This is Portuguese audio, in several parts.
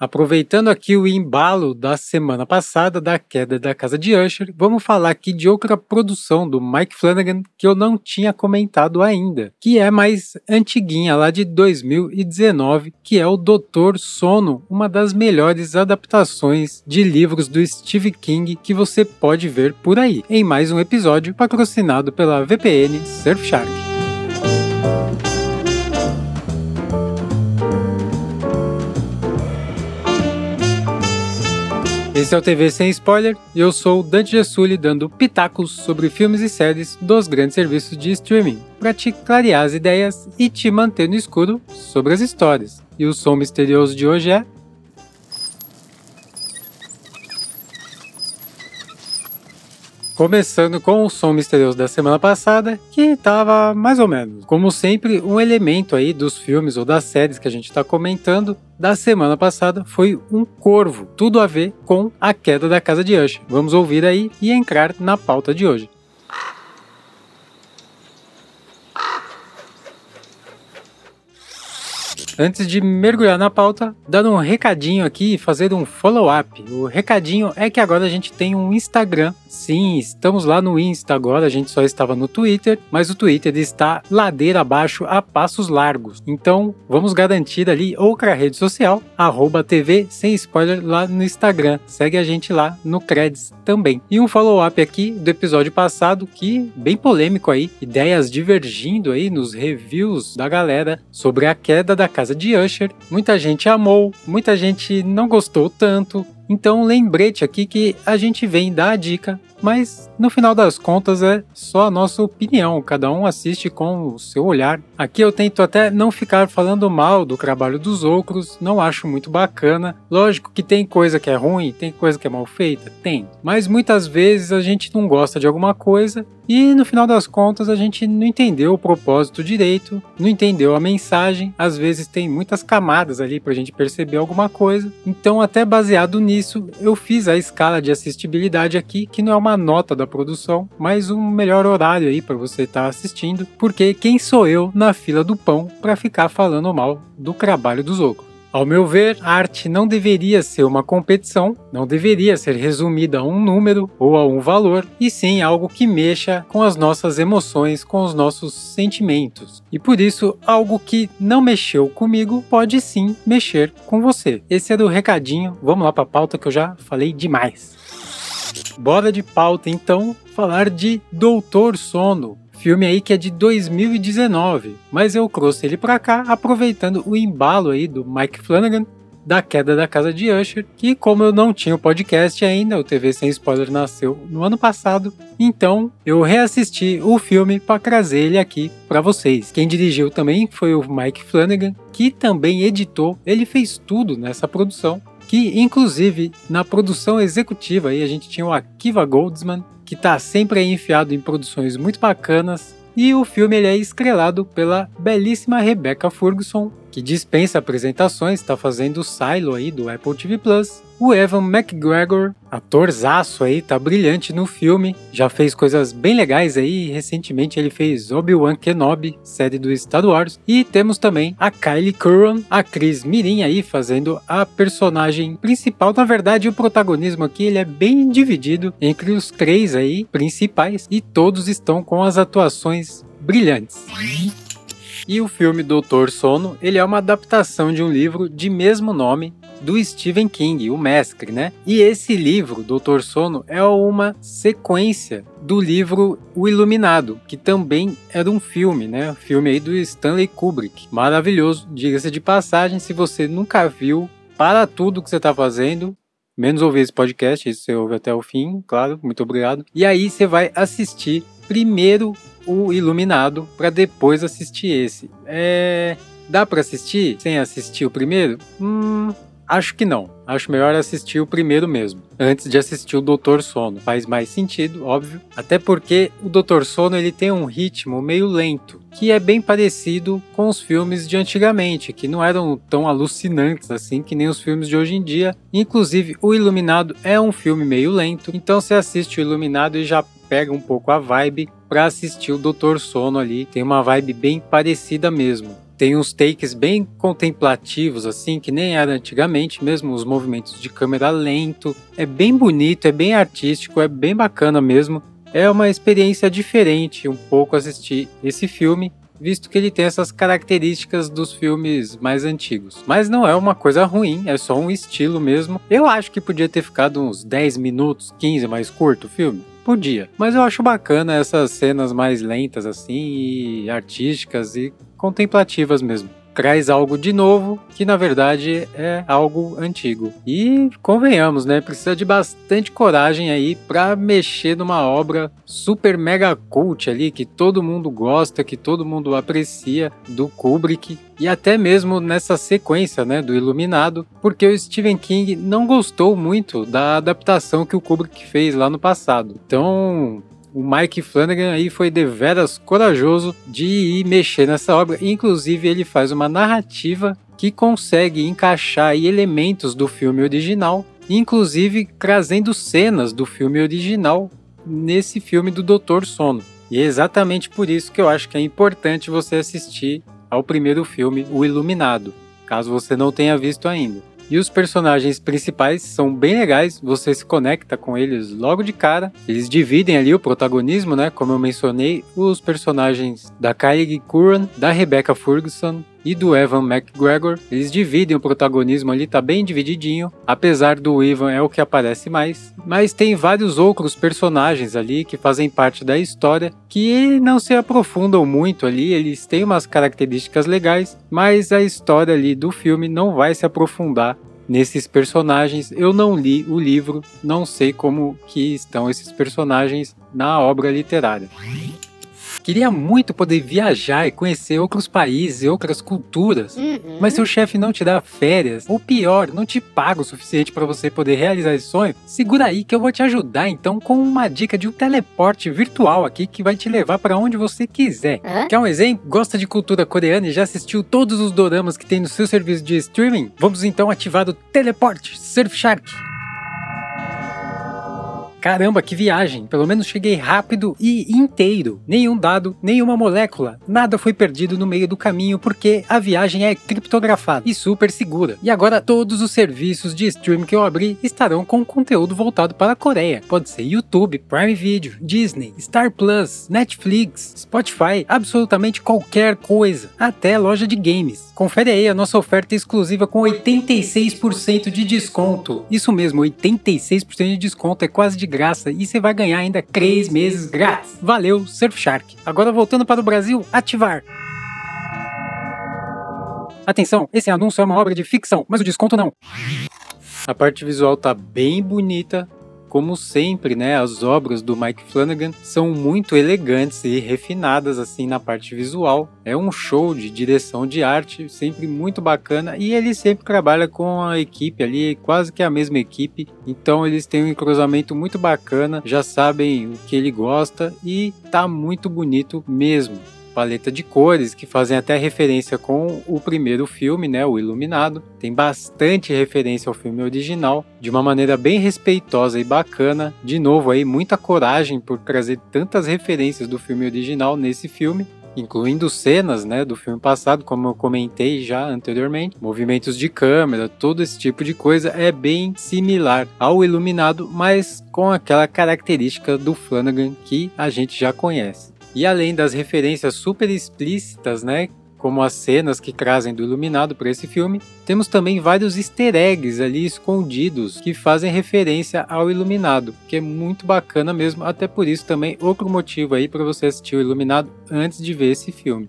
Aproveitando aqui o embalo da semana passada da queda da casa de Usher, vamos falar aqui de outra produção do Mike Flanagan que eu não tinha comentado ainda, que é mais antiguinha, lá de 2019, que é o Doutor Sono, uma das melhores adaptações de livros do Steve King que você pode ver por aí, em mais um episódio patrocinado pela VPN Surfshark. Esse é o TV Sem Spoiler e eu sou o Dante Gessulli dando pitacos sobre filmes e séries dos grandes serviços de streaming, para te clarear as ideias e te manter no escuro sobre as histórias. E o som misterioso de hoje é Começando com o som misterioso da semana passada, que tava mais ou menos. Como sempre, um elemento aí dos filmes ou das séries que a gente está comentando da semana passada foi um corvo, tudo a ver com a queda da casa de Usher. Vamos ouvir aí e entrar na pauta de hoje. Antes de mergulhar na pauta, dando um recadinho aqui e fazer um follow-up. O recadinho é que agora a gente tem um Instagram. Sim, estamos lá no Insta agora, a gente só estava no Twitter, mas o Twitter está ladeira abaixo a passos largos. Então, vamos garantir ali outra rede social, arroba TV sem spoiler lá no Instagram. Segue a gente lá no Creds também. E um follow-up aqui do episódio passado, que bem polêmico aí, ideias divergindo aí nos reviews da galera sobre a queda da casa de Usher. Muita gente amou, muita gente não gostou tanto. Então, lembrete aqui que a gente vem dar a dica mas no final das contas é só a nossa opinião, cada um assiste com o seu olhar. Aqui eu tento até não ficar falando mal do trabalho dos outros, não acho muito bacana. Lógico que tem coisa que é ruim, tem coisa que é mal feita, tem. Mas muitas vezes a gente não gosta de alguma coisa e no final das contas a gente não entendeu o propósito direito, não entendeu a mensagem, às vezes tem muitas camadas ali pra gente perceber alguma coisa. Então, até baseado nisso, eu fiz a escala de assistibilidade aqui, que não é uma uma nota da produção, mas um melhor horário aí para você estar tá assistindo, porque quem sou eu na fila do pão para ficar falando mal do trabalho dos outros? Ao meu ver, a arte não deveria ser uma competição, não deveria ser resumida a um número ou a um valor, e sim algo que mexa com as nossas emoções, com os nossos sentimentos. E por isso, algo que não mexeu comigo pode sim mexer com você. Esse é o recadinho, vamos lá para a pauta que eu já falei demais. Bora de pauta então falar de Doutor Sono, filme aí que é de 2019, mas eu trouxe ele para cá aproveitando o embalo aí do Mike Flanagan da queda da casa de Usher, que como eu não tinha o podcast ainda, o TV Sem Spoiler nasceu no ano passado, então eu reassisti o filme para trazer ele aqui para vocês. Quem dirigiu também foi o Mike Flanagan, que também editou, ele fez tudo nessa produção que inclusive na produção executiva aí a gente tinha o Akiva Goldsman, que está sempre enfiado em produções muito bacanas, e o filme ele é estrelado pela belíssima Rebecca Ferguson, que dispensa apresentações, está fazendo o Silo aí do Apple TV Plus. O Evan McGregor, atorzaço aí, tá brilhante no filme, já fez coisas bem legais aí, recentemente ele fez Obi-Wan Kenobi, série do Star Wars, e temos também a Kylie Curran, atriz mirim aí, fazendo a personagem principal, na verdade o protagonismo aqui ele é bem dividido entre os três aí principais, e todos estão com as atuações brilhantes. E o filme Doutor Sono, ele é uma adaptação de um livro de mesmo nome do Stephen King, o mestre, né? E esse livro, Doutor Sono, é uma sequência do livro O Iluminado, que também era um filme, né? Filme aí do Stanley Kubrick. Maravilhoso, diga-se de passagem, se você nunca viu, para tudo que você está fazendo, menos ouvir esse podcast, isso você ouve até o fim, claro, muito obrigado. E aí você vai assistir primeiro o Iluminado para depois assistir esse. É. Dá para assistir sem assistir o primeiro? Hum, acho que não. Acho melhor assistir o primeiro mesmo, antes de assistir o Doutor Sono. Faz mais sentido, óbvio. Até porque o Doutor Sono ele tem um ritmo meio lento, que é bem parecido com os filmes de antigamente, que não eram tão alucinantes assim que nem os filmes de hoje em dia. Inclusive, o Iluminado é um filme meio lento, então você assiste o Iluminado e já pega um pouco a vibe para assistir o Doutor Sono ali. Tem uma vibe bem parecida mesmo. Tem uns takes bem contemplativos, assim, que nem era antigamente, mesmo os movimentos de câmera lento. É bem bonito, é bem artístico, é bem bacana mesmo. É uma experiência diferente um pouco assistir esse filme visto que ele tem essas características dos filmes mais antigos. Mas não é uma coisa ruim, é só um estilo mesmo. Eu acho que podia ter ficado uns 10 minutos, 15 mais curto o filme. Podia, mas eu acho bacana essas cenas mais lentas assim e artísticas e contemplativas mesmo traz algo de novo que na verdade é algo antigo. E convenhamos, né? Precisa de bastante coragem aí para mexer numa obra super mega cult ali que todo mundo gosta, que todo mundo aprecia do Kubrick e até mesmo nessa sequência, né, do Iluminado, porque o Stephen King não gostou muito da adaptação que o Kubrick fez lá no passado. Então, o Mike Flanagan aí foi deveras corajoso de ir mexer nessa obra. Inclusive, ele faz uma narrativa que consegue encaixar elementos do filme original, inclusive trazendo cenas do filme original nesse filme do Doutor Sono. E é exatamente por isso que eu acho que é importante você assistir ao primeiro filme, O Iluminado, caso você não tenha visto ainda. E os personagens principais são bem legais, você se conecta com eles logo de cara. Eles dividem ali o protagonismo, né? Como eu mencionei, os personagens da Kylie Curran, da Rebecca Ferguson e do Evan McGregor. Eles dividem o protagonismo ali, tá bem divididinho. Apesar do Evan é o que aparece mais. Mas tem vários outros personagens ali que fazem parte da história que não se aprofundam muito ali. Eles têm umas características legais, mas a história ali do filme não vai se aprofundar nesses personagens. Eu não li o livro, não sei como que estão esses personagens na obra literária. Queria muito poder viajar e conhecer outros países e outras culturas, uhum. mas seu chefe não te dá férias, ou pior, não te paga o suficiente para você poder realizar esse sonho, segura aí que eu vou te ajudar então com uma dica de um teleporte virtual aqui que vai te levar para onde você quiser. Uhum. Quer um exemplo? Gosta de cultura coreana e já assistiu todos os doramas que tem no seu serviço de streaming? Vamos então ativar o teleporte Surfshark. Caramba, que viagem! Pelo menos cheguei rápido e inteiro. Nenhum dado, nenhuma molécula, nada foi perdido no meio do caminho porque a viagem é criptografada e super segura. E agora todos os serviços de streaming que eu abri estarão com conteúdo voltado para a Coreia. Pode ser YouTube, Prime Video, Disney, Star Plus, Netflix, Spotify, absolutamente qualquer coisa, até loja de games. Confere aí a nossa oferta exclusiva com 86% de desconto. Isso mesmo, 86% de desconto é quase de graça e você vai ganhar ainda 3 meses grátis. Valeu, Surfshark. Agora voltando para o Brasil, ativar. Atenção, esse anúncio é uma obra de ficção, mas o desconto não. A parte visual tá bem bonita, como sempre, né, as obras do Mike Flanagan são muito elegantes e refinadas assim na parte visual. É um show de direção de arte, sempre muito bacana e ele sempre trabalha com a equipe ali, quase que a mesma equipe. Então eles têm um entrosamento muito bacana, já sabem o que ele gosta e tá muito bonito mesmo paleta de cores que fazem até referência com o primeiro filme, né, o Iluminado. Tem bastante referência ao filme original, de uma maneira bem respeitosa e bacana. De novo aí muita coragem por trazer tantas referências do filme original nesse filme incluindo cenas né, do filme passado, como eu comentei já anteriormente, movimentos de câmera, todo esse tipo de coisa é bem similar ao Iluminado, mas com aquela característica do Flanagan que a gente já conhece. E além das referências super explícitas, né, como as cenas que trazem do Iluminado para esse filme, temos também vários easter eggs ali escondidos que fazem referência ao Iluminado, que é muito bacana mesmo, até por isso também outro motivo aí para você assistir o Iluminado antes de ver esse filme.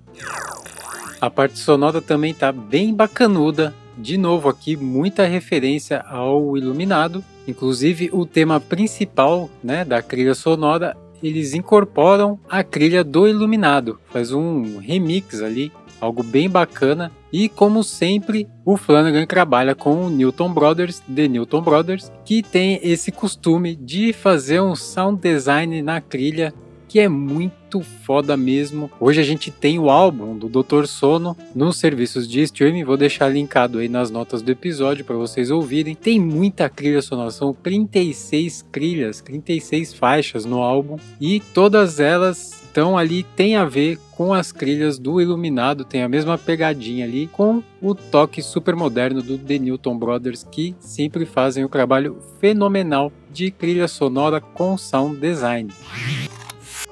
A parte sonora também tá bem bacanuda, de novo aqui muita referência ao Iluminado, inclusive o tema principal, né, da trilha sonora eles incorporam a trilha do Iluminado, faz um remix ali, algo bem bacana. E como sempre, o Flanagan trabalha com o Newton Brothers, The Newton Brothers, que tem esse costume de fazer um sound design na trilha que é muito foda mesmo. Hoje a gente tem o álbum do Dr. Sono nos serviços de streaming, vou deixar linkado aí nas notas do episódio para vocês ouvirem. Tem muita trilha sonora, são 36 trilhas, 36 faixas no álbum e todas elas estão ali tem a ver com as trilhas do Iluminado, tem a mesma pegadinha ali com o toque super moderno do The Newton Brothers que sempre fazem o trabalho fenomenal de trilha sonora com sound design.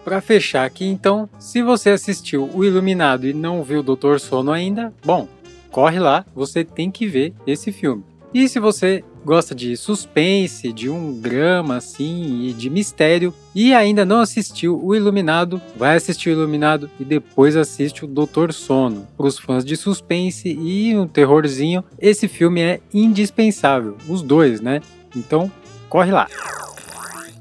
Para fechar aqui então, se você assistiu o Iluminado e não viu o Doutor Sono ainda, bom, corre lá, você tem que ver esse filme. E se você gosta de suspense, de um drama assim e de mistério e ainda não assistiu o Iluminado, vai assistir o Iluminado e depois assiste o Doutor Sono. Para os fãs de suspense e um terrorzinho, esse filme é indispensável, os dois, né? Então, corre lá.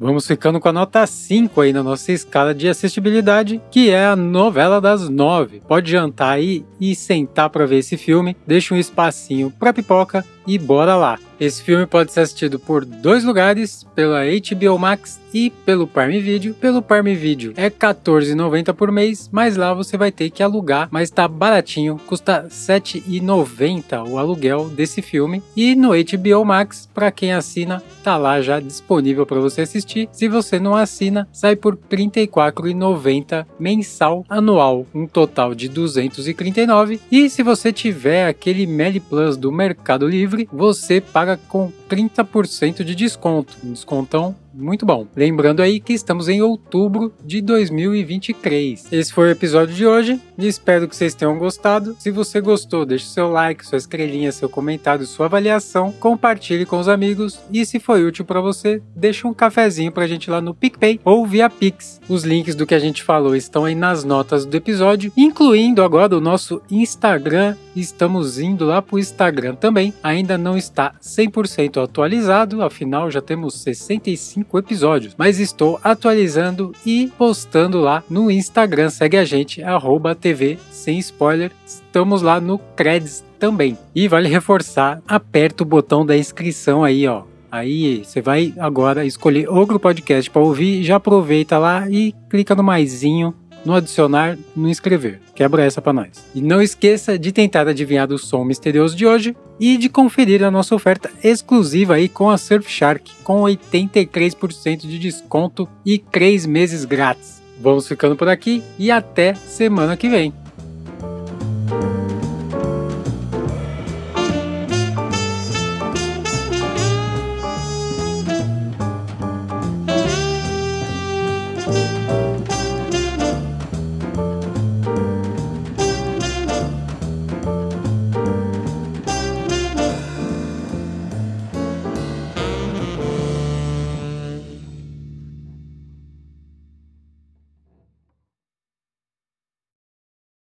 Vamos ficando com a nota 5 aí na nossa escala de assistibilidade, que é a novela das nove. Pode jantar aí e sentar para ver esse filme, deixa um espacinho para pipoca e bora lá. Esse filme pode ser assistido por dois lugares, pela HBO Max e pelo Prime Video. Pelo Prime Video é R$14,90 por mês, mas lá você vai ter que alugar, mas tá baratinho, custa R$7,90 o aluguel desse filme. E no HBO Max, para quem assina, tá lá já disponível para você assistir. Se você não assina, sai por R$34,90 mensal anual, um total de 239. E se você tiver aquele Meli Plus do Mercado Livre, você paga paga com 30% de desconto. Um descontão muito bom. Lembrando aí que estamos em outubro de 2023. Esse foi o episódio de hoje espero que vocês tenham gostado. Se você gostou, deixe seu like, sua estrelinha, seu comentário, sua avaliação, compartilhe com os amigos e se foi útil para você, deixe um cafezinho pra gente lá no PicPay ou via Pix. Os links do que a gente falou estão aí nas notas do episódio, incluindo agora o nosso Instagram. Estamos indo lá pro Instagram também. Ainda não está 100% atualizado, afinal já temos 65 cinco episódios, mas estou atualizando e postando lá no Instagram. Segue a gente, arroba TV sem spoiler. Estamos lá no Creds também. E vale reforçar, aperta o botão da inscrição aí, ó. Aí você vai agora escolher outro podcast para ouvir, já aproveita lá e clica no maisinho no adicionar, no inscrever. Quebra essa para nós. E não esqueça de tentar adivinhar o som misterioso de hoje e de conferir a nossa oferta exclusiva aí com a Surfshark com 83% de desconto e 3 meses grátis. Vamos ficando por aqui e até semana que vem.